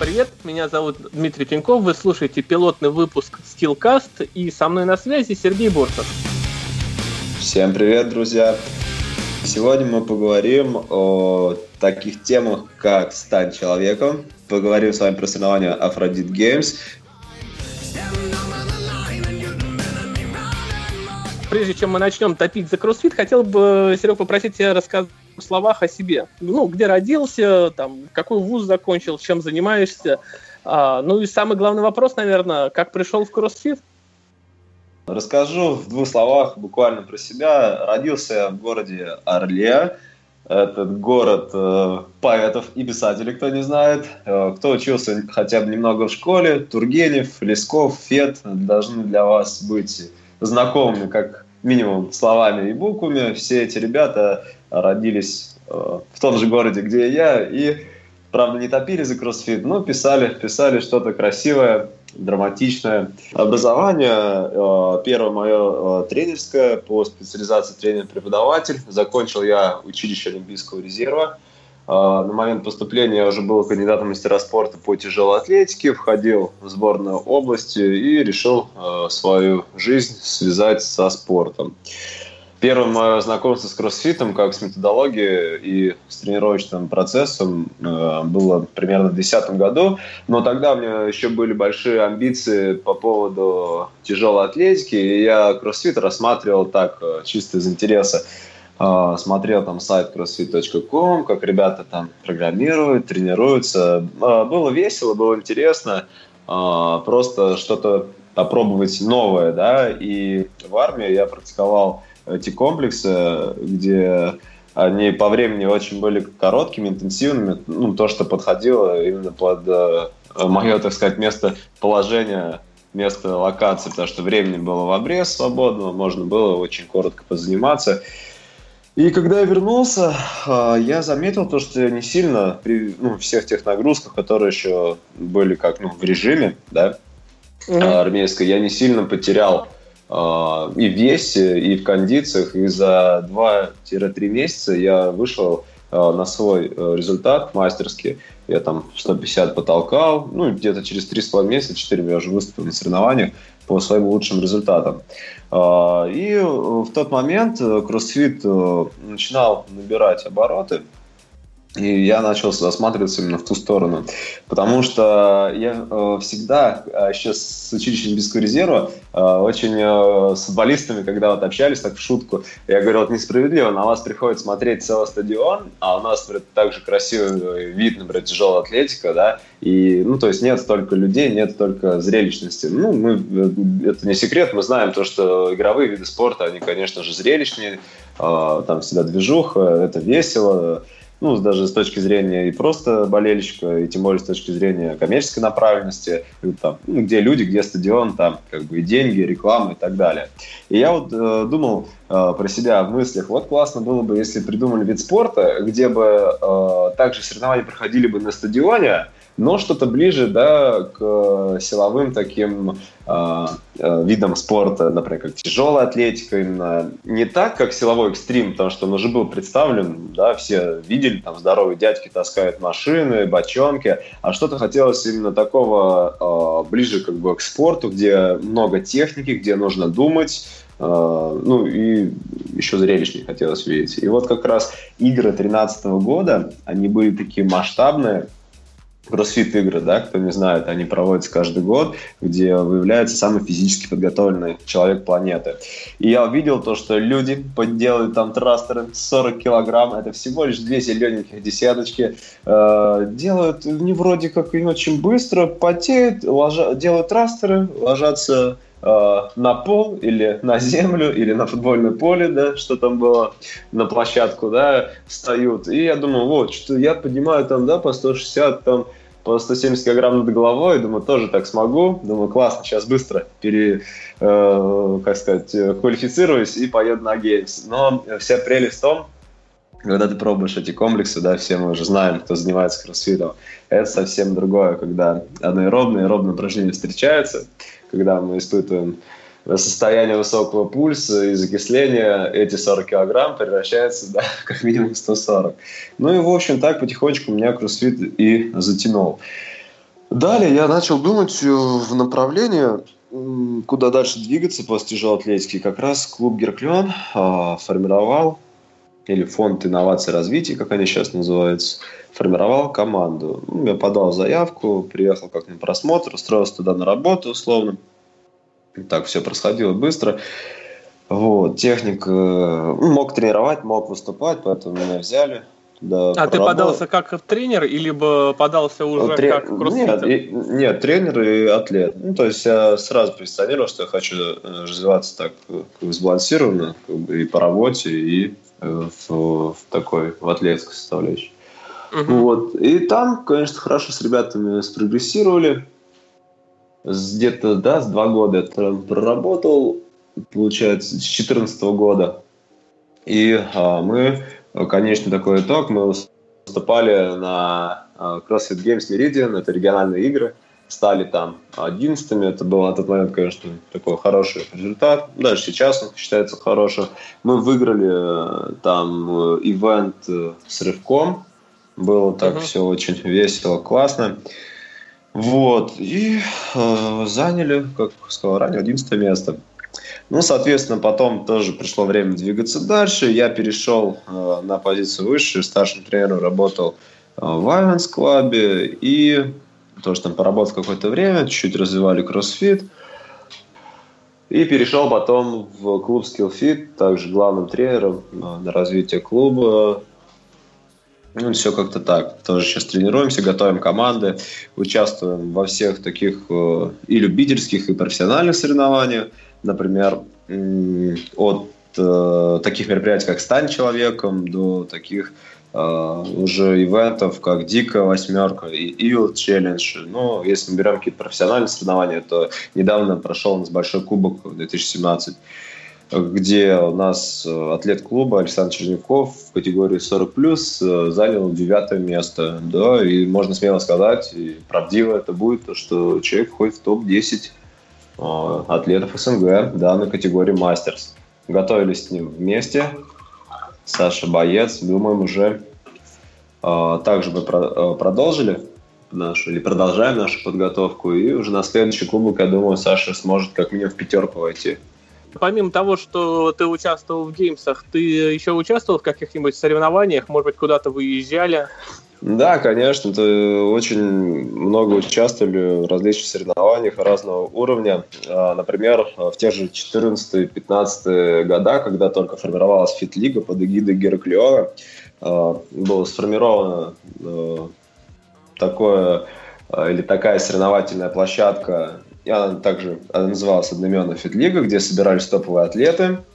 Привет, меня зовут Дмитрий Тиньков, вы слушаете пилотный выпуск Steelcast, и со мной на связи Сергей Борцев. Всем привет, друзья! Сегодня мы поговорим о таких темах, как «Стань человеком», поговорим с вами про соревнования Aphrodite Games. Прежде чем мы начнем топить за кроссфит, хотел бы, Серег, попросить тебя рассказать словах о себе. Ну, где родился, там, какой вуз закончил, чем занимаешься. А, ну и самый главный вопрос, наверное, как пришел в кроссфит? Расскажу в двух словах буквально про себя. Родился я в городе Орле. Этот город э, поэтов и писателей, кто не знает. Э, кто учился хотя бы немного в школе, Тургенев, Лесков, Фет должны для вас быть знакомыми как минимум словами и буквами. Все эти ребята родились э, в том же городе, где и я, и, правда, не топили за кроссфит, но писали, писали что-то красивое, драматичное. Образование, э, первое мое э, тренерское по специализации тренер-преподаватель. Закончил я училище Олимпийского резерва. На момент поступления я уже был кандидатом мастера спорта по тяжелой атлетике, входил в сборную области и решил свою жизнь связать со спортом. Первое мое знакомство с кроссфитом, как с методологией и с тренировочным процессом, э, было примерно в 2010 году. Но тогда у меня еще были большие амбиции по поводу тяжелой атлетики, и я кроссфит рассматривал так, э, чисто из интереса. Э, смотрел там сайт crossfit.com, как ребята там программируют, тренируются. Было весело, было интересно. Просто что-то попробовать новое, да, и в армии я практиковал эти комплексы, где они по времени очень были короткими, интенсивными, ну, то, что подходило именно под э, мое, так сказать, место положения, место локации, потому что времени было в обрез свободного, можно было очень коротко позаниматься. И когда я вернулся, э, я заметил то, что я не сильно при ну, всех тех нагрузках, которые еще были как ну, в режиме, да, mm-hmm. армейской, я не сильно потерял и в весе, и в кондициях. И за 2-3 месяца я вышел а, на свой э, результат мастерский. Я там 150 потолкал, ну, где-то через 3,5 месяца, 4 я уже выступил на соревнованиях по своим лучшим результатам. А, и в тот момент э, кроссфит э, начинал набирать обороты, и я начал осматриваться именно в ту сторону. Потому что я э, всегда, э, еще с училищем Олимпийского резерва, э, очень э, с футболистами, когда вот общались так в шутку, я говорил, вот несправедливо, на вас приходит смотреть целый стадион, а у нас, например, также красивый вид, например, тяжелая атлетика, да, и, ну, то есть нет столько людей, нет столько зрелищности. Ну, мы, э, это не секрет, мы знаем то, что игровые виды спорта, они, конечно же, зрелищнее, э, там всегда движуха, это весело, ну, даже с точки зрения и просто болельщика, и тем более с точки зрения коммерческой направленности, там, ну, где люди, где стадион, там как бы и деньги, и реклама и так далее. И я вот э, думал э, про себя в мыслях, вот классно было бы, если придумали вид спорта, где бы э, также соревнования проходили бы на стадионе, но что-то ближе да, к э, силовым таким э, э, видам спорта, например, как тяжелая атлетика, именно не так, как силовой экстрим, потому что он уже был представлен, да, все видели, там здоровые дядьки таскают машины, бочонки, а что-то хотелось именно такого э, ближе как бы к спорту, где много техники, где нужно думать, Uh, ну и еще зрелищнее хотелось видеть. И вот как раз игры 2013 года, они были такие масштабные, кроссфит игры, да, кто не знает, они проводятся каждый год, где выявляется самый физически подготовленный человек планеты. И я увидел то, что люди делают там трастеры 40 килограмм, это всего лишь две зелененьких десяточки, э, делают не вроде как и очень быстро, потеют, ложа, делают трастеры, ложатся э, на пол или на землю или на футбольное поле, да, что там было, на площадку, да, встают. И я думаю, вот, что я поднимаю там, да, по 160, там, по 170 килограмм над головой, думаю, тоже так смогу. Думаю, классно, сейчас быстро пере, э, как сказать, квалифицируюсь и поеду на геймс. Но вся прелесть в том, когда ты пробуешь эти комплексы, да, все мы уже знаем, кто занимается кроссфитом, это совсем другое, когда анаэробные и аэробные упражнения встречаются, когда мы испытываем состояние высокого пульса и закисления, эти 40 килограмм превращаются, да, как минимум 140. Ну и, в общем, так потихонечку меня кроссфит и затянул. Далее я начал думать в направлении, куда дальше двигаться после тяжелой атлетики. Как раз клуб Герклен а, формировал или фонд инноваций и развития, как они сейчас называются, формировал команду. Ну, я подал заявку, приехал как на просмотр, устроился туда на работу условно. Так все происходило быстро. Вот, техник э, мог тренировать, мог выступать, поэтому меня взяли. Да, а ты подался как тренер или подался уже Трен... как кроссфитер? Нет, и, нет, тренер и атлет. Ну, то есть я сразу позиционировал, что я хочу э, развиваться так как сбалансированно как бы, и по работе, и Э, в, в такой, в атлетской составляющей. Угу. Вот. И там, конечно, хорошо с ребятами спрогрессировали. Где-то, да, с два года я проработал, получается, с 2014 года. И а, мы, конечно, такой итог, мы выступали на а, CrossFit Games Meridian, это региональные игры стали там одиннадцатыми. Это был на тот момент, конечно, такой хороший результат. Даже сейчас он считается хорошим. Мы выиграли э, там э, ивент э, с рывком. Было так uh-huh. все очень весело, классно. Вот. И э, заняли, как сказал ранее, 11 место. Ну, соответственно, потом тоже пришло время двигаться дальше. Я перешел э, на позицию выше, старшим тренером работал э, в Айвенс Клабе и тоже там поработал какое-то время, чуть-чуть развивали кроссфит. И перешел потом в клуб Skillfit, также главным тренером на развитие клуба. Ну, все как-то так. Тоже сейчас тренируемся, готовим команды, участвуем во всех таких э, и любительских, и профессиональных соревнованиях. Например, от э, таких мероприятий, как «Стань человеком», до таких Uh, уже ивентов, как Дика восьмерка и Ил Челлендж. Но если мы берем какие-то профессиональные соревнования, то недавно прошел у нас большой кубок 2017, где у нас э, атлет клуба Александр Черняков в категории 40 плюс э, занял девятое место. Да, и можно смело сказать, и правдиво это будет, то, что человек входит в топ-10 э, атлетов СНГ данной категории Masters. Готовились с ним вместе, Саша Боец. Думаем, уже также мы про, продолжили нашу, или продолжаем нашу подготовку. И уже на следующий кубок, я думаю, Саша сможет как минимум в пятерку войти. Помимо того, что ты участвовал в Games ах, ты еще участвовал в каких-нибудь соревнованиях? Может быть, куда-то выезжали? Да, конечно, ты очень много участвовали в различных соревнованиях разного уровня. А, например, в тех же 14-15 года, когда только формировалась фит-лига под эгидой Гераклиона, а, было сформировано а, такое или такая соревновательная площадка, она также она называлась одноименная фит-лига, где собирались топовые атлеты –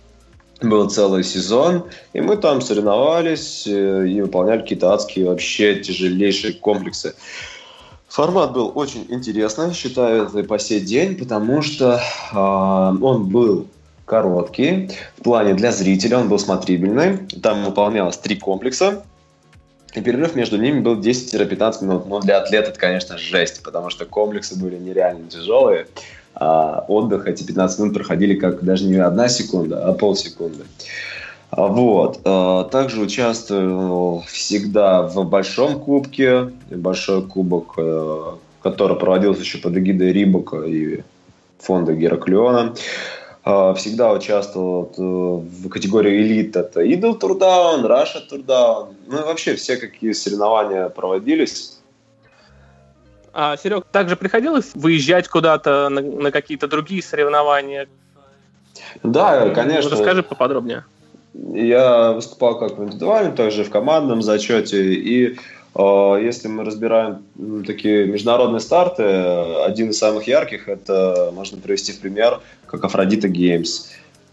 был целый сезон, и мы там соревновались э, и выполняли какие-то адские, вообще тяжелейшие комплексы. Формат был очень интересный, считаю это и по сей день, потому что э, он был короткий, в плане для зрителя он был смотрибельный. Там выполнялось три комплекса, и перерыв между ними был 10-15 минут. Но для атлета это, конечно, жесть, потому что комплексы были нереально тяжелые а отдых эти 15 минут проходили как даже не одна секунда, а полсекунды. Вот. А, также участвовал всегда в большом кубке, большой кубок, э, который проводился еще под эгидой Рибока и фонда Гераклиона. А, всегда участвовал э, в категории элит. Это Idol Турдаун, Russia Турдаун. Ну и вообще все какие соревнования проводились а, Серег, также приходилось выезжать куда-то на, на какие-то другие соревнования? Да, конечно. Расскажи поподробнее. Я выступал как в индивидуальном, также в командном зачете. И Э, если мы разбираем такие международные старты, один из самых ярких, это можно привести в пример, как Афродита Геймс.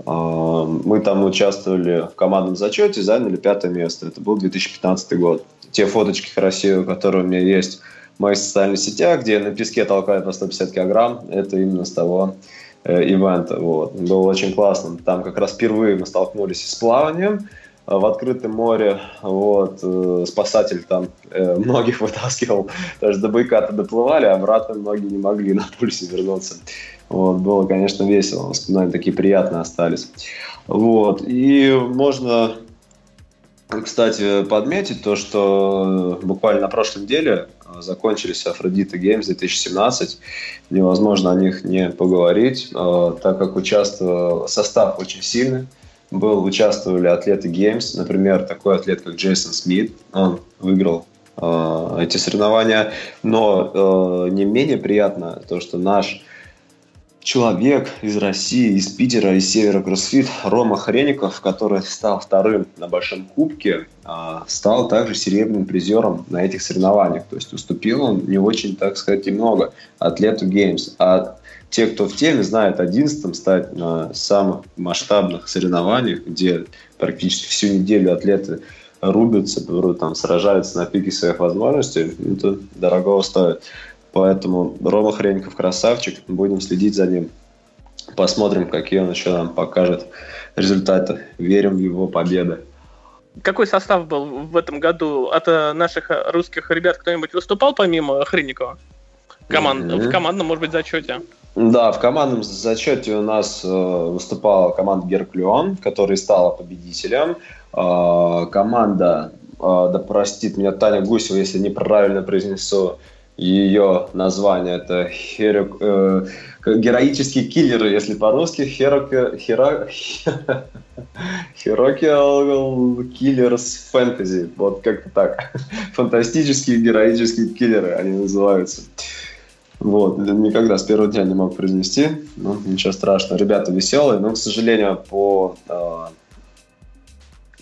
Мы там участвовали в командном зачете, заняли пятое место. Это был 2015 год. Те фоточки красивые, которые у меня есть в моих социальных сетях, где я на песке толкаю по 150 килограмм, это именно с того э, ивента. Вот. Было очень классно. Там как раз впервые мы столкнулись с плаванием э, в открытом море. Вот. Э, спасатель там э, многих вытаскивал. Даже до Байката доплывали, а обратно многие не могли на пульсе вернуться. Вот, было, конечно, весело, воспоминания такие приятные остались. Вот, и можно, кстати, подметить то, что буквально на прошлой неделе закончились Афродита Games 2017. Невозможно о них не поговорить, э, так как участвовал состав очень сильный. Был, участвовали атлеты Games, например, такой атлет, как Джейсон Смит, он выиграл э, эти соревнования, но э, не менее приятно то, что наш человек из России, из Питера, из Севера Кроссфит, Рома Хреников, который стал вторым на Большом Кубке, а, стал также серебряным призером на этих соревнованиях. То есть уступил он не очень, так сказать, и много атлету Games. А те, кто в теме, знают, одиннадцатым стать на самых масштабных соревнованиях, где практически всю неделю атлеты рубятся, там, сражаются на пике своих возможностей, это дорого стоит. Поэтому Рома Хренников красавчик, будем следить за ним. Посмотрим, какие он еще нам покажет результаты. Верим в его победы. Какой состав был в этом году от э, наших русских ребят? Кто-нибудь выступал помимо Хренникова? Команд... Mm-hmm. В командном, может быть, зачете? Да, в командном зачете у нас э, выступала команда Герклеон, которая стала победителем. Э, команда, э, да простит меня Таня Гусева, если неправильно произнесу ее название. Это херок, э, героические киллеры, если по-русски. Херок, хера, Херокиал киллерс фэнтези. Вот как-то так. Фантастические героические киллеры они называются. Вот, никогда с первого дня не мог произнести. Ну, ничего страшного. Ребята веселые, но, к сожалению, по э,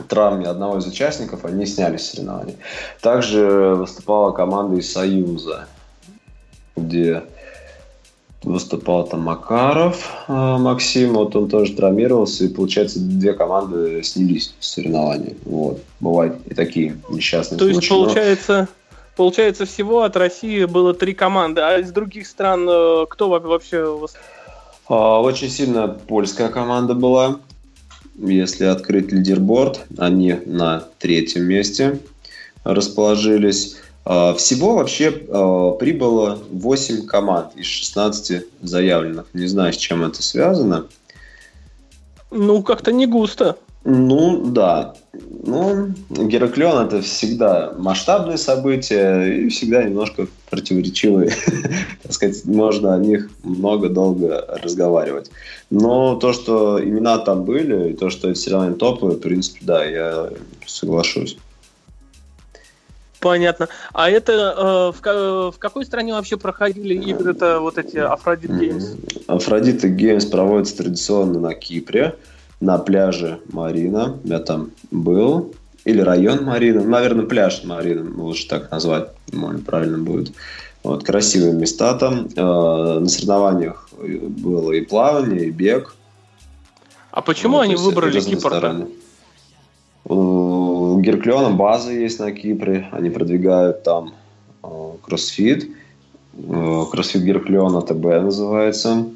травме одного из участников, они снялись с соревнований. Также выступала команда из Союза, где выступал там Макаров э, Максим, вот он тоже травмировался, и получается две команды снялись с соревнований. Вот. Бывают и такие несчастные То случаи. есть получается, но... получается всего от России было три команды, а из других стран э, кто вообще? А, очень сильно польская команда была, если открыть лидерборд, они на третьем месте расположились. А, всего вообще а, прибыло 8 команд из 16 заявленных. Не знаю, с чем это связано. Ну, как-то не густо. Ну, да. Ну, Гераклеон это всегда масштабные события и всегда немножко противоречивые. так сказать, можно о них много долго разговаривать. Но то, что имена там были, и то, что это сериальные топы, в принципе, да, я соглашусь. Понятно. А это э, в, в какой стране вообще проходили игры-то вот эти Aphrodite Games? Aphrodite Games проводится традиционно на Кипре на пляже Марина. Я там был. Или район Марина. Наверное, пляж Марина, лучше так назвать, может, правильно будет. Вот, красивые места там. Э, на соревнованиях было и плавание, и бег. А почему вот, они выбрали Кипр? У Герклеона база есть на Кипре. Они продвигают там э, кроссфит. Э, кроссфит Герклеона ТБ называется.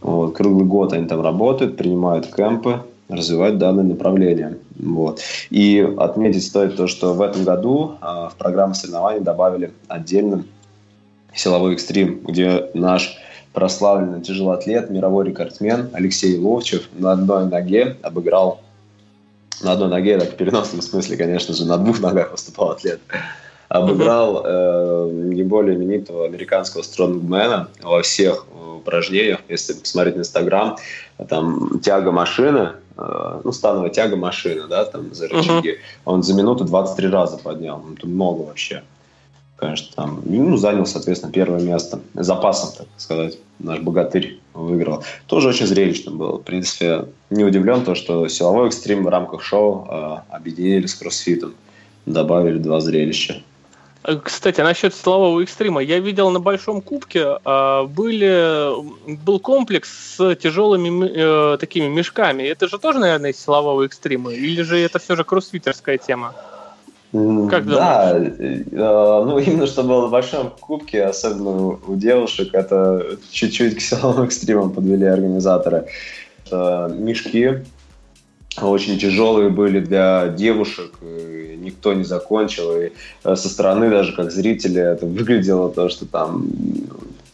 Вот, круглый год они там работают, принимают кемпы, развивают данное направление. Вот. И отметить стоит то, что в этом году э, в программу соревнований добавили отдельно силовой экстрим, где наш прославленный тяжелоатлет, мировой рекордсмен Алексей Ловчев на одной ноге обыграл на одной ноге, так в переносном смысле, конечно же, на двух ногах выступал атлет, обыграл э, не более именитого американского стронгмена во всех упражнениях, если посмотреть на Инстаграм, там тяга машины, э, ну, становая тяга машины, да, там за рычаги, uh-huh. он за минуту 23 раза поднял. Ну, это много вообще. Конечно, там, ну, занял, соответственно, первое место. Запасом, так сказать, наш богатырь выиграл. Тоже очень зрелищно было. В принципе, не удивлен то, что силовой экстрим в рамках шоу э, объединили с кроссфитом. Добавили два зрелища. Кстати, насчет силового экстрима. Я видел на Большом Кубке а, были, был комплекс с тяжелыми э, такими мешками. Это же тоже, наверное, из силового экстрима? Или же это все же кроссфитерская тема? Как да, э, ну именно что было в большом кубке, особенно у девушек, это чуть-чуть к силовым экстримам подвели организаторы. Это мешки очень тяжелые были для девушек, и никто не закончил, и э, со стороны даже как зрители это выглядело то, что там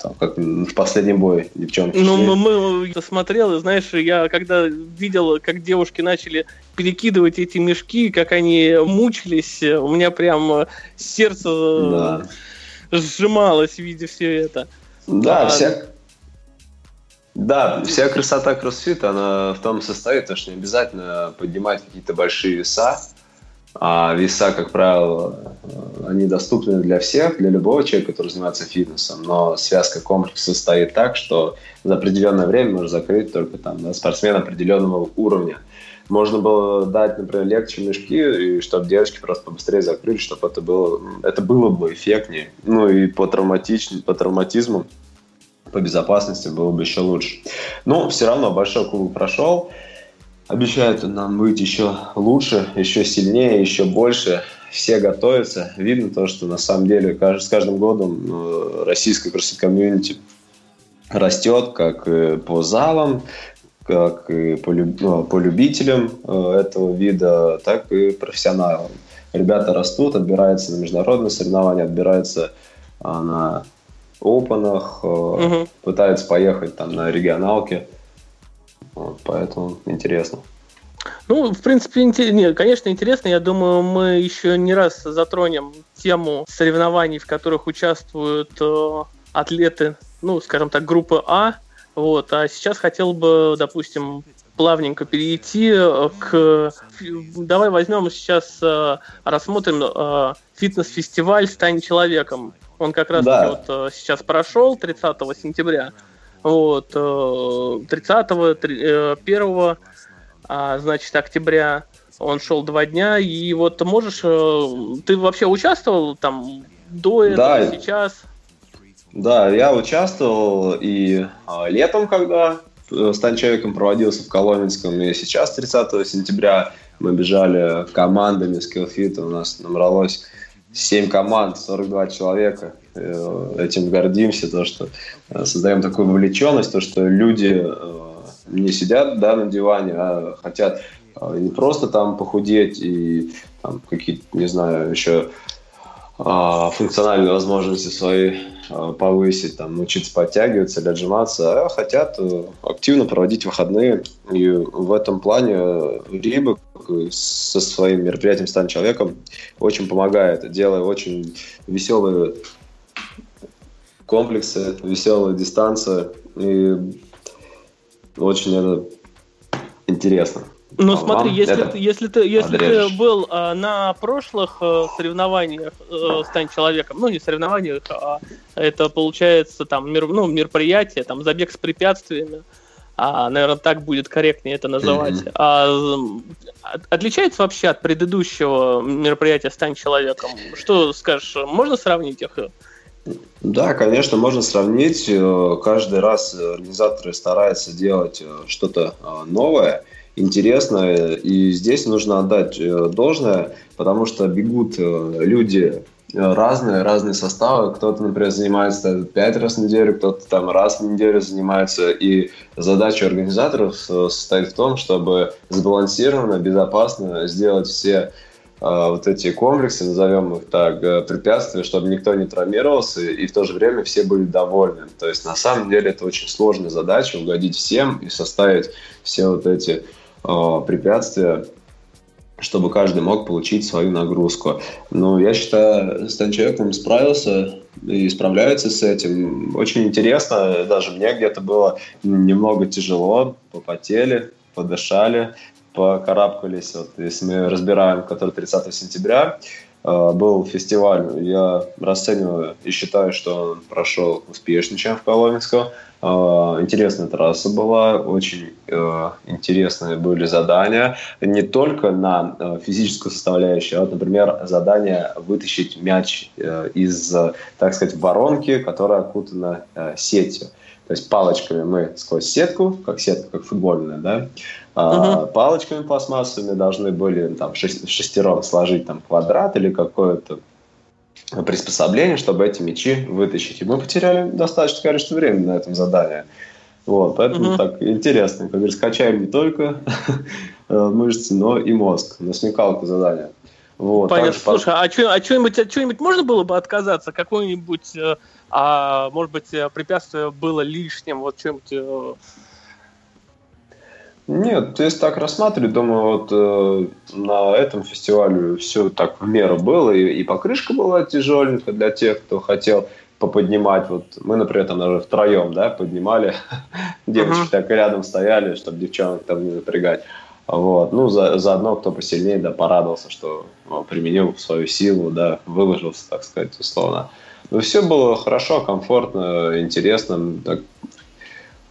там, как в последний бой девчонки. Ну, мы, мы смотрел, и знаешь, я когда видел, как девушки начали перекидывать эти мешки, как они мучились, у меня прям сердце да. сжималось, видя все это. Да, а, вся, да, вся красота кроссфита, она в том состоит, что не обязательно поднимать какие-то большие веса, а веса, как правило, они доступны для всех, для любого человека, который занимается фитнесом, но связка комплекса состоит так, что за определенное время можно закрыть только там да, спортсмен определенного уровня. Можно было дать, например, легче мешки, и чтобы девочки просто побыстрее закрыли, чтобы это было, это было бы эффектнее. Ну и по, травматич... по травматизму по безопасности было бы еще лучше. Но все равно большой кубок прошел. Обещают нам быть еще лучше, еще сильнее, еще больше. Все готовятся. Видно то, что на самом деле с каждым годом э, российская кроссфит-комьюнити растет как по залам, как и по. Ну, любителям э, этого вида, так и профессионалам. Ребята растут, отбираются на международные соревнования, отбираются а, на опенах, угу. пытаются поехать там на регионалке. Вот, поэтому интересно. Ну, в принципе, нет, конечно, интересно. Я думаю, мы еще не раз затронем тему соревнований, в которых участвуют э, атлеты, ну, скажем так, группы А. Вот. А сейчас хотел бы, допустим, плавненько перейти к... Давай возьмем сейчас, э, рассмотрим э, фитнес-фестиваль «Стань человеком». Он как раз да. вот э, сейчас прошел 30 сентября. Вот, 30 1 а, значит, октября он шел два дня, и вот можешь, э, ты вообще участвовал там до этого, да. сейчас? Да, я участвовал и а, летом, когда э, «Стань человеком» проводился в Коломенском, и сейчас, 30 сентября, мы бежали командами Skillfit, у нас набралось 7 команд, 42 человека. Э, этим гордимся, то, что э, создаем такую вовлеченность, то, что люди не сидят да, на диване, а хотят не просто там похудеть и какие-то, не знаю, еще функциональные возможности свои повысить, там, научиться подтягиваться или отжиматься, а хотят активно проводить выходные. И в этом плане Рибок со своим мероприятием «Стань человеком» очень помогает, делая очень веселые комплексы, веселая дистанция. И очень это интересно. Ну а смотри, если ты, если ты, если ты был а, на прошлых а, соревнованиях а, «Стань человеком», ну не соревнованиях, а это получается там мер, ну, мероприятие, там забег с препятствиями, а, наверное, так будет корректнее это называть. Mm-hmm. А, отличается вообще от предыдущего мероприятия «Стань человеком»? Что скажешь, можно сравнить их? Да, конечно, можно сравнить. Э, каждый раз организаторы стараются делать э, что-то э, новое, интересное. И здесь нужно отдать должное, потому что бегут люди разные, разные составы. Кто-то, например, занимается пять раз в неделю, кто-то там раз в неделю занимается. И задача организаторов состоит в том, чтобы сбалансированно, безопасно сделать все вот эти комплексы, назовем их так, э, препятствия, чтобы никто не травмировался, и в то же время все были довольны. То есть на самом деле это очень сложная задача, угодить всем и составить все вот эти э, препятствия, чтобы каждый мог получить свою нагрузку. Но я считаю, Стан человеком справился и справляется с этим. Очень интересно, даже мне где-то было немного тяжело, попотели, подышали, покарабкались, вот, если мы разбираем, который 30 сентября, э, был фестиваль. Я расцениваю и считаю, что он прошел успешнее, чем в Коломенском. Э, интересная трасса была, очень э, интересные были задания. Не только на э, физическую составляющую, а вот, например, задание вытащить мяч э, из, так сказать, воронки, которая окутана э, сетью. То есть палочками мы сквозь сетку, как сетка, как футбольная, да, а, угу. палочками пластмассовыми должны были там шестером сложить там квадрат или какое-то приспособление, чтобы эти мячи вытащить. И мы потеряли достаточное количество времени на этом задании. Вот, поэтому угу. так интересно. Как говорится, качаем не только э, мышцы, но и мозг. На смекалку задание. Вот, Понятно. Слушай, а, что, а что-нибудь, чего-нибудь можно было бы отказаться? Какое-нибудь, э, а, может быть, э, препятствие было лишним? Вот что-нибудь нет, если так рассматривать, думаю, вот э, на этом фестивале все так в меру было, и, и покрышка была тяжеленькая для тех, кто хотел поподнимать. Вот мы, например, там даже втроем, да, поднимали, девочки так рядом стояли, чтобы девчонок там не напрягать. Вот. Ну, за, заодно, кто посильнее, да, порадовался, что ну, применил свою силу, да, выложился, так сказать, условно. Но все было хорошо, комфортно, интересно. Так,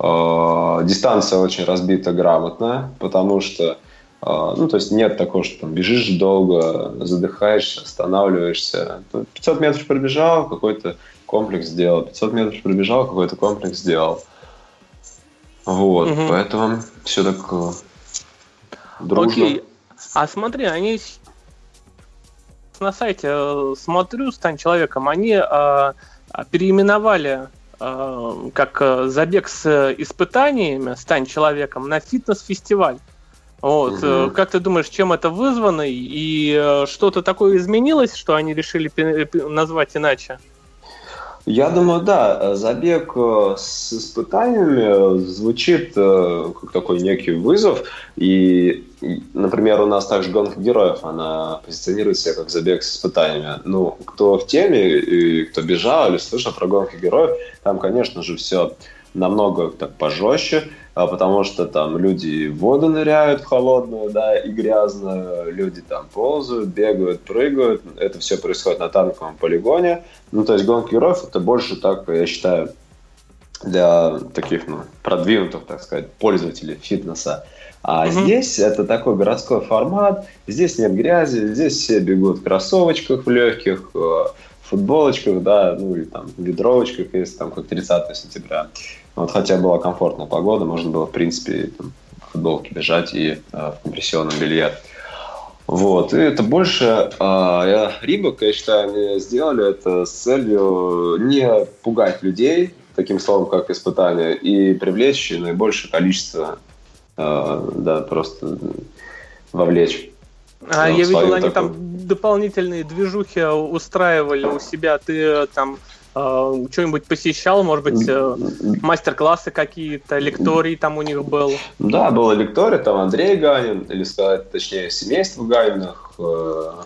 Э, дистанция очень разбита грамотно, потому что э, ну, то есть нет такого, что там бежишь долго, задыхаешься, останавливаешься. 500 метров пробежал, какой-то комплекс сделал. 500 метров пробежал, какой-то комплекс сделал. Вот, угу. поэтому все так э, дружно. Окей. А смотри, они на сайте смотрю, стань человеком, они э, переименовали Э, как э, забег с испытаниями «Стань человеком» на фитнес-фестиваль. Вот. Угу. Как ты думаешь, чем это вызвано? И что-то такое изменилось, что они решили назвать иначе? Я думаю, да, забег э, с испытаниями звучит э, как такой некий вызов. И, например, у нас также гонка героев, она позиционирует себя как забег с испытаниями. Ну, кто в теме, и кто бежал или слышал про гонку героев, там, конечно же, все намного так пожестче, а потому что там люди в воду ныряют холодную, да, и грязную, люди там ползают, бегают, прыгают. Это все происходит на танковом полигоне. Ну, то есть гонка героев это больше так, я считаю, для таких, ну, продвинутых, так сказать, пользователей фитнеса. А угу. здесь это такой городской формат, здесь нет грязи, здесь все бегут в кроссовочках в легких, э, футболочках, да, ну или там в ведровочках, если там как 30 сентября. Вот, хотя была комфортная погода, можно было, в принципе, там, в футболке бежать и э, в компрессионном белье. Вот, и это больше э, Рибок, я считаю, они сделали это с целью не пугать людей таким словом, как испытание, и привлечь наибольшее количество, да, просто вовлечь. А я видел, они такую... там дополнительные движухи устраивали у себя. Ты там Uh, что-нибудь посещал, может быть, uh, мастер-классы какие-то, лектории там у них был? Да, было лекторий, там Андрей Ганин, или сказать, точнее, семейство Ганиных, uh,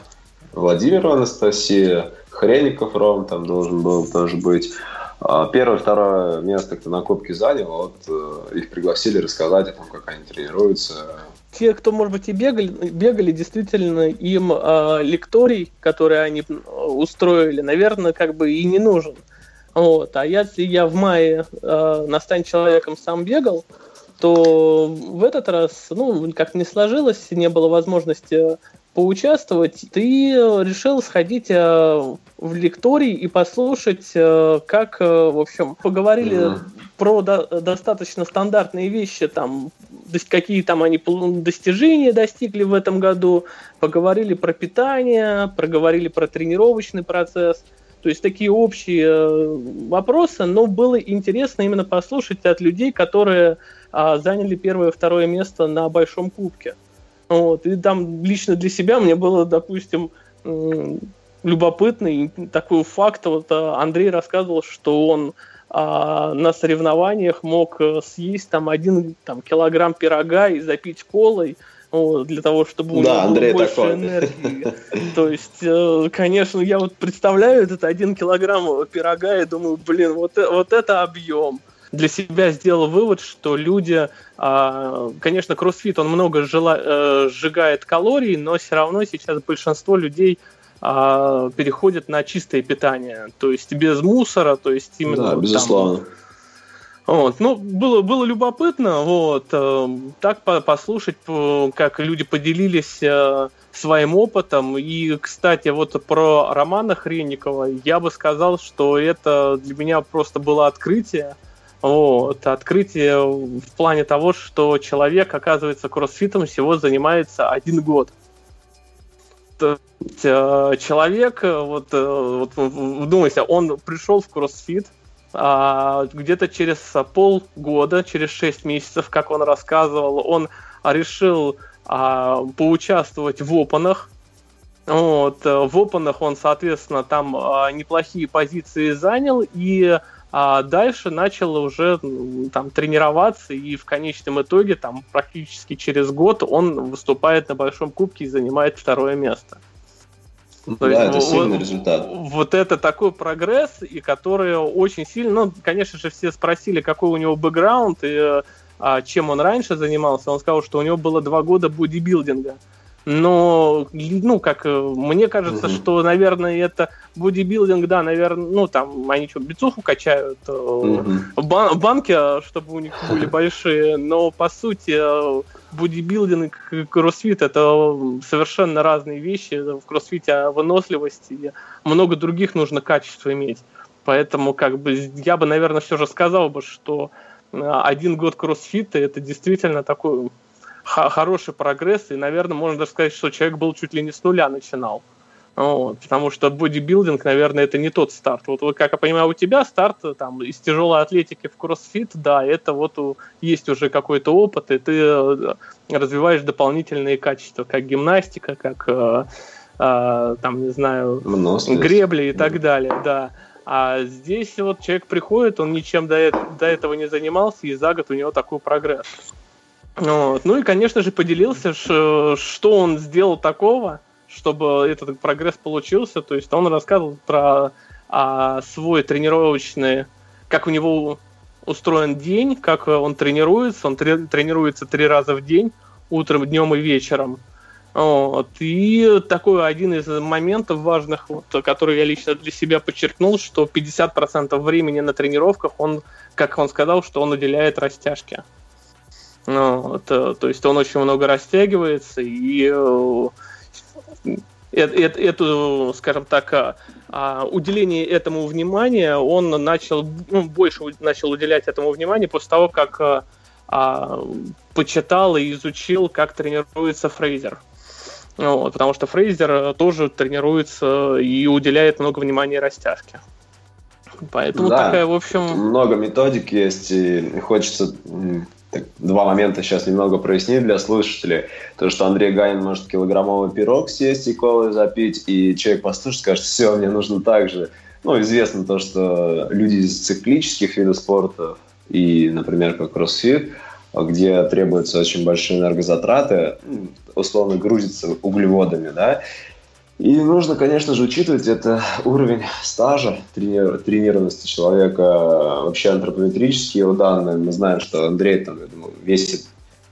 Владимир Анастасия, Хреников Ром там должен был тоже быть. А первое, второе место кто на Кубке занял, вот их пригласили рассказать о том, как они тренируются, те, кто, может быть, и бегали, бегали действительно им э, лекторий, который они устроили, наверное, как бы и не нужен. Вот. А если я в мае э, на «Стань человеком» сам бегал, то в этот раз, ну, как не сложилось, не было возможности поучаствовать, ты решил сходить э, в лекторий и послушать, э, как, э, в общем, поговорили mm-hmm. про до, достаточно стандартные вещи, там, какие там они достижения достигли в этом году, поговорили про питание, проговорили про тренировочный процесс. То есть такие общие вопросы, но было интересно именно послушать от людей, которые а, заняли первое и второе место на Большом Кубке. Вот, и там лично для себя мне было, допустим, любопытный такой факт. Вот а, Андрей рассказывал, что он а, на соревнованиях мог э, съесть там один там, килограмм пирога и запить колой, вот, для того, чтобы у да, него Андрей было больше такой. энергии. То есть, э, конечно, я вот представляю этот один килограмм пирога и думаю, блин, вот, э, вот это объем для себя сделал вывод, что люди, а, конечно, кроссфит, он много жила, э, сжигает калорий, но все равно сейчас большинство людей а, переходят на чистое питание, то есть без мусора, то есть именно... Да, безусловно. Там, вот. Ну, было, было любопытно вот, э, так по послушать, как люди поделились э, своим опытом. И, кстати, вот про Романа Хренникова я бы сказал, что это для меня просто было открытие. Вот, открытие в плане того, что человек, оказывается, кроссфитом всего занимается один год. То есть, э, человек, вот, вот вдумайся, он пришел в кроссфит, а, где-то через полгода, через 6 месяцев, как он рассказывал, он решил а, поучаствовать в опенах. Вот, э, в опенах он, соответственно, там а, неплохие позиции занял и а дальше начал уже там тренироваться и в конечном итоге там практически через год он выступает на большом кубке и занимает второе место. То да, есть, это вот, сильный результат. Вот это такой прогресс, и который очень сильно, ну, конечно же, все спросили, какой у него бэкграунд и а, чем он раньше занимался. Он сказал, что у него было два года бодибилдинга. Но, ну, как мне кажется, угу. что, наверное, это бодибилдинг, да, наверное, ну, там, они что, бицуху качают, угу. бан- банки, чтобы у них были большие, но, по сути, бодибилдинг и кроссфит это совершенно разные вещи. В кроссфите выносливость и много других нужно качеств иметь. Поэтому как бы я бы, наверное, все же сказал бы, что э, один год кроссфита это действительно такой хороший прогресс, и, наверное, можно даже сказать, что человек был чуть ли не с нуля начинал. Вот, потому что бодибилдинг, наверное, это не тот старт. Вот, как я понимаю, у тебя старт там из тяжелой атлетики в кроссфит, да, это вот у, есть уже какой-то опыт, и ты э, развиваешь дополнительные качества, как гимнастика, как э, э, там, не знаю, гребли и так далее, да. А здесь вот человек приходит, он ничем до, до этого не занимался, и за год у него такой прогресс. Вот. Ну и, конечно же, поделился, что он сделал такого, чтобы этот прогресс получился. То есть он рассказывал про а, свой тренировочный, как у него устроен день, как он тренируется. Он трени- тренируется три раза в день, утром, днем и вечером. Вот. И такой один из моментов важных, вот, который я лично для себя подчеркнул, что 50% времени на тренировках он, как он сказал, что он уделяет растяжке. Ну, вот, э, то есть он очень много растягивается и э, эту, скажем так, а, а, уделение этому внимания, он начал, ну, больше начал уделять этому внимания после того, как а, а, почитал и изучил, как тренируется Фрейзер. Вот, потому что Фрейзер тоже тренируется и уделяет много внимания растяжке. Поэтому да, такая, в общем... Много методик есть, и хочется так, два момента сейчас немного прояснить для слушателей. То, что Андрей Ганин может килограммовый пирог съесть и колы запить, и человек послушает, скажет, все, мне нужно так же. Ну, известно то, что люди из циклических видов спорта, и, например, как кроссфит, где требуются очень большие энергозатраты, условно грузится углеводами, да, и нужно, конечно же, учитывать это уровень стажа трени- тренированности человека, вообще антропометрические его данные. Мы знаем, что Андрей там, я думаю, весит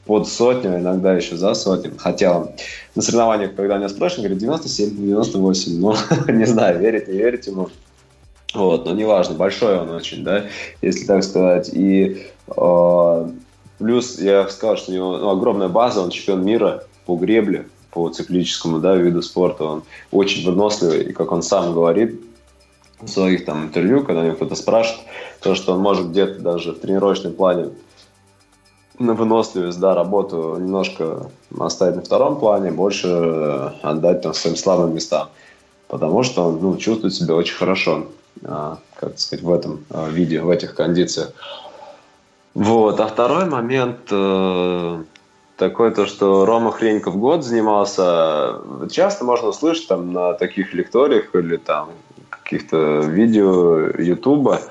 под сотню, иногда еще за сотню. Хотя на соревнованиях, когда меня спрашивают, говорит 97, 98. Ну, не знаю, верить, не верить ему. Вот, но неважно, большой он очень, да, если так сказать. И э, плюс я сказал, что у него ну, огромная база, он чемпион мира по гребле, по циклическому да, виду спорта. Он очень выносливый, и как он сам говорит в своих там интервью, когда его кто-то спрашивает, то, что он может где-то даже в тренировочном плане на выносливость, да, работу немножко оставить на втором плане, больше отдать там своим слабым местам. Потому что он ну, чувствует себя очень хорошо, а, как сказать, в этом а, виде, в этих кондициях. Вот. А второй момент, э, такое то, что Рома Хреньков год занимался, часто можно услышать там на таких лекториях или там каких-то видео Ютуба,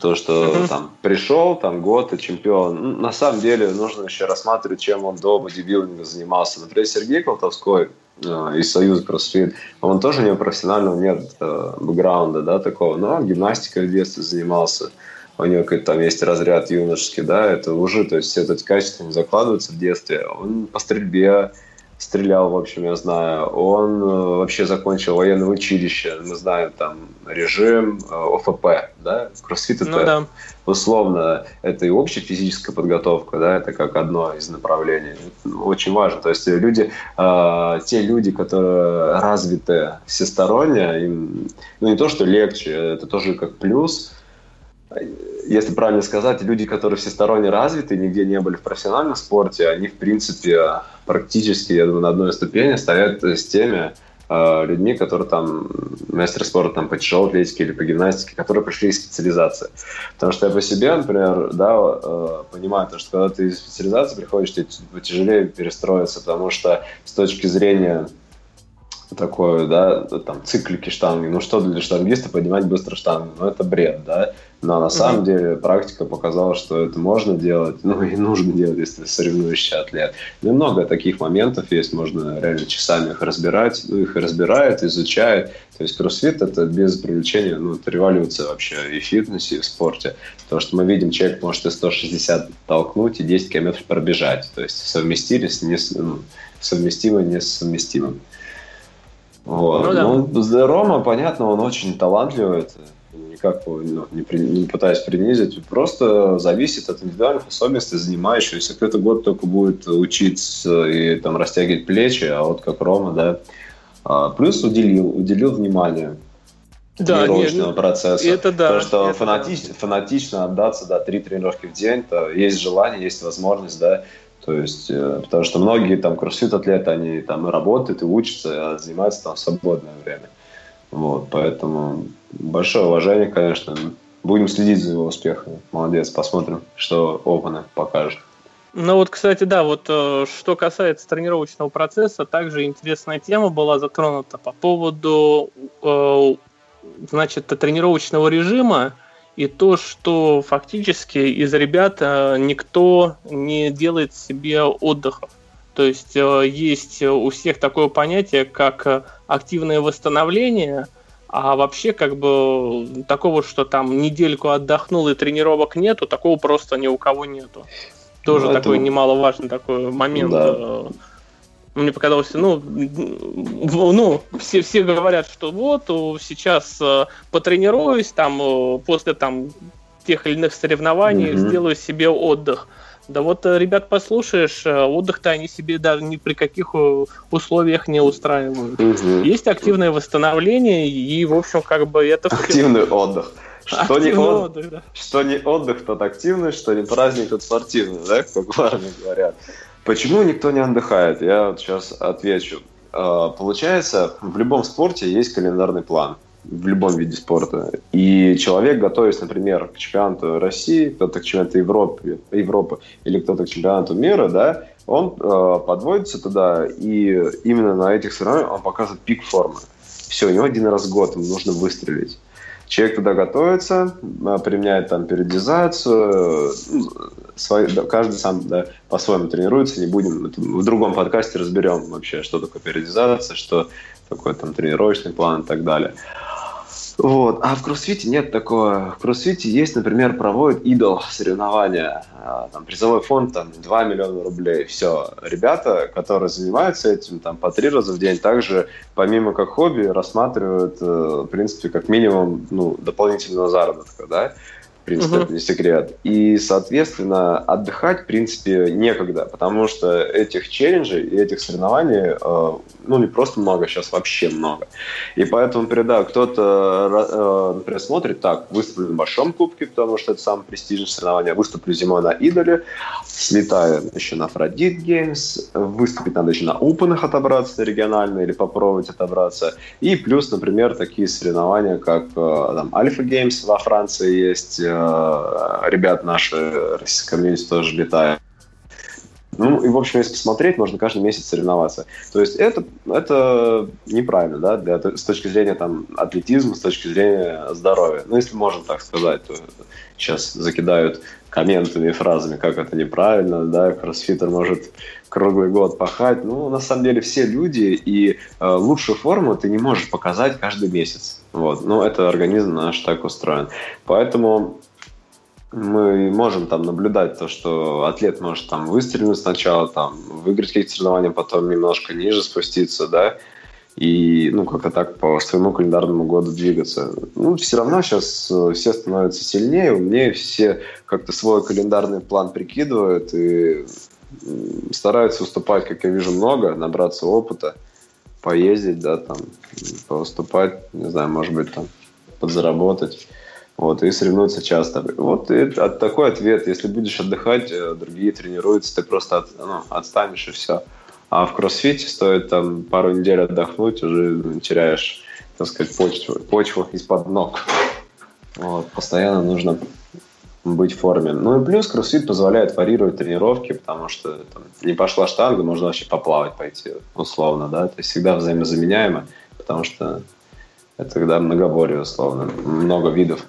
то, что uh-huh. там пришел, там год и чемпион. Ну, на самом деле нужно еще рассматривать, чем он до бодибилдинга занимался. Например, Сергей Колтовской э, из Союза Кроссфит, он тоже у него профессионального нет э, бэкграунда, да, такого, но гимнастикой в детстве занимался у него какой-то там есть разряд юношеский, да, это уже, то есть все эти качества не закладываются в детстве. Он по стрельбе стрелял, в общем, я знаю. Он э, вообще закончил военное училище. Мы знаем там режим э, ОФП, да? Кроссфит это ну, да. условно, это и общая физическая подготовка, да, это как одно из направлений. Очень важно. То есть люди, э, те люди, которые развиты всесторонне, им, ну не то, что легче, это тоже как плюс, если правильно сказать, люди, которые всесторонне развиты, нигде не были в профессиональном спорте, они, в принципе, практически, я думаю, на одной ступени стоят с теми э, людьми, которые там мастер спорта там, по тяжелой атлетике или по гимнастике, которые пришли из специализации. Потому что я по себе, например, да, э, понимаю, то, что когда ты из специализации приходишь, тебе тяжелее перестроиться, потому что с точки зрения такое, да, там, циклики штанги. Ну, что для штангиста поднимать быстро штангу? Ну, это бред, да. Но на самом деле практика показала, что это можно делать, ну, и нужно делать, если ты соревнующийся атлет. Ну, и много таких моментов есть, можно реально часами их разбирать. Ну, их разбирают, изучают. То есть кроссфит – это без привлечения, ну, это революция вообще и в фитнесе, и в спорте. Потому что мы видим, человек может и 160 толкнуть, и 10 километров пробежать. То есть совместили с не, ну, совместимо несовместимым. Вот. Ну, да. ну, Рома, понятно, он очень талантливый, это никак ну, не, при, не пытаюсь принизить, просто зависит от индивидуальных особенностей занимающего. Если кто-то год только будет учиться и там растягивать плечи, а вот как Рома, да, а, плюс уделил, уделил внимание да, тренировочного нет, процесса. Это да. Потому что это фанатич, да. фанатично отдаться, да, три тренировки в день, то есть желание, есть возможность, да, то есть, э, потому что многие там кроссфит-атлеты, они там и работают, и учатся, а занимаются там в свободное время. Вот, поэтому большое уважение, конечно. Будем следить за его успехами. Молодец, посмотрим, что Опаны покажет. Ну вот, кстати, да, вот э, что касается тренировочного процесса, также интересная тема была затронута по поводу, э, значит, тренировочного режима и то, что фактически из ребят э, никто не делает себе отдыхов. То есть э, есть у всех такое понятие, как э, активное восстановление, а вообще как бы такого, что там недельку отдохнул и тренировок нету, такого просто ни у кого нету. Тоже ну, такой это... немаловажный такой момент. Да мне показалось, ну, ну все, все говорят, что вот сейчас э, потренируюсь, там э, после там тех или иных соревнований mm-hmm. сделаю себе отдых. Да вот, э, ребят, послушаешь, отдых-то они себе даже ни при каких условиях не устраивают. Угу. Есть активное восстановление, и, в общем, как бы это... Активный отдых. Что не, от... отдых, да. что не отдых, тот активный, что не праздник, тот спортивный, да, как в армии говорят. Почему никто не отдыхает? Я вот сейчас отвечу. А, получается, в любом спорте есть календарный план в любом виде спорта. И человек, готовясь, например, к чемпионату России, кто-то к чемпионату Европы, Европы или кто-то к чемпионату мира, да, он э, подводится туда, и именно на этих соревнованиях он показывает пик формы. Все, у него один раз в год ему нужно выстрелить. Человек туда готовится, а, применяет там периодизацию, ну, свой, каждый сам да, по-своему тренируется, не будем, в другом подкасте разберем вообще, что такое периодизация, что такое там тренировочный план и так далее. Вот. А в кроссфите нет такого. В кроссфите есть, например, проводит идол соревнования. А, там, призовой фонд там, 2 миллиона рублей. Все. Ребята, которые занимаются этим там, по три раза в день, также помимо как хобби рассматривают, э, в принципе, как минимум ну, дополнительного заработка. Да? Принципе, uh-huh. это не секрет. И, соответственно, отдыхать, в принципе, некогда, потому что этих челленджей и этих соревнований, э, ну, не просто много, сейчас вообще много. И поэтому, да, кто-то, э, например, смотрит, так, выступлю на Большом Кубке, потому что это самое престижное соревнование, выступлю зимой на Идоле, слетаю еще на Aphrodite Games, выступить надо еще на Open ах отобраться регионально или попробовать отобраться. И плюс, например, такие соревнования, как э, там Alpha Games во Франции есть, Э, ребят наши российской комьюнити тоже летают. Ну, и, в общем, если посмотреть, можно каждый месяц соревноваться. То есть это, это неправильно, да, для, с точки зрения там, атлетизма, с точки зрения здоровья. Ну, если можно так сказать, то сейчас закидают комментами и фразами, как это неправильно, да, кроссфитер может круглый год пахать. Ну, на самом деле, все люди, и э, лучшую форму ты не можешь показать каждый месяц. Вот. Ну, это организм наш так устроен. Поэтому мы можем там наблюдать то, что атлет может там выстрелить сначала, там выиграть какие-то соревнования, потом немножко ниже спуститься, да, и, ну, как-то так по своему календарному году двигаться. Ну, все равно сейчас э, все становятся сильнее, умнее, все как-то свой календарный план прикидывают и стараются уступать, как я вижу, много, набраться опыта, поездить, да, там, поступать, не знаю, может быть, там, подзаработать. Вот, и соревнуются часто. Вот и от такой ответ. Если будешь отдыхать, э, другие тренируются, ты просто от, ну, отстанешь и все. А в кроссфите стоит там пару недель отдохнуть, уже теряешь, так сказать, почву, почву из-под ног. Вот, постоянно нужно быть в форме. Ну и плюс кроссфит позволяет варьировать тренировки, потому что там, не пошла штанга, можно вообще поплавать пойти, условно, да, это всегда взаимозаменяемо, потому что это когда многоборье, условно, много видов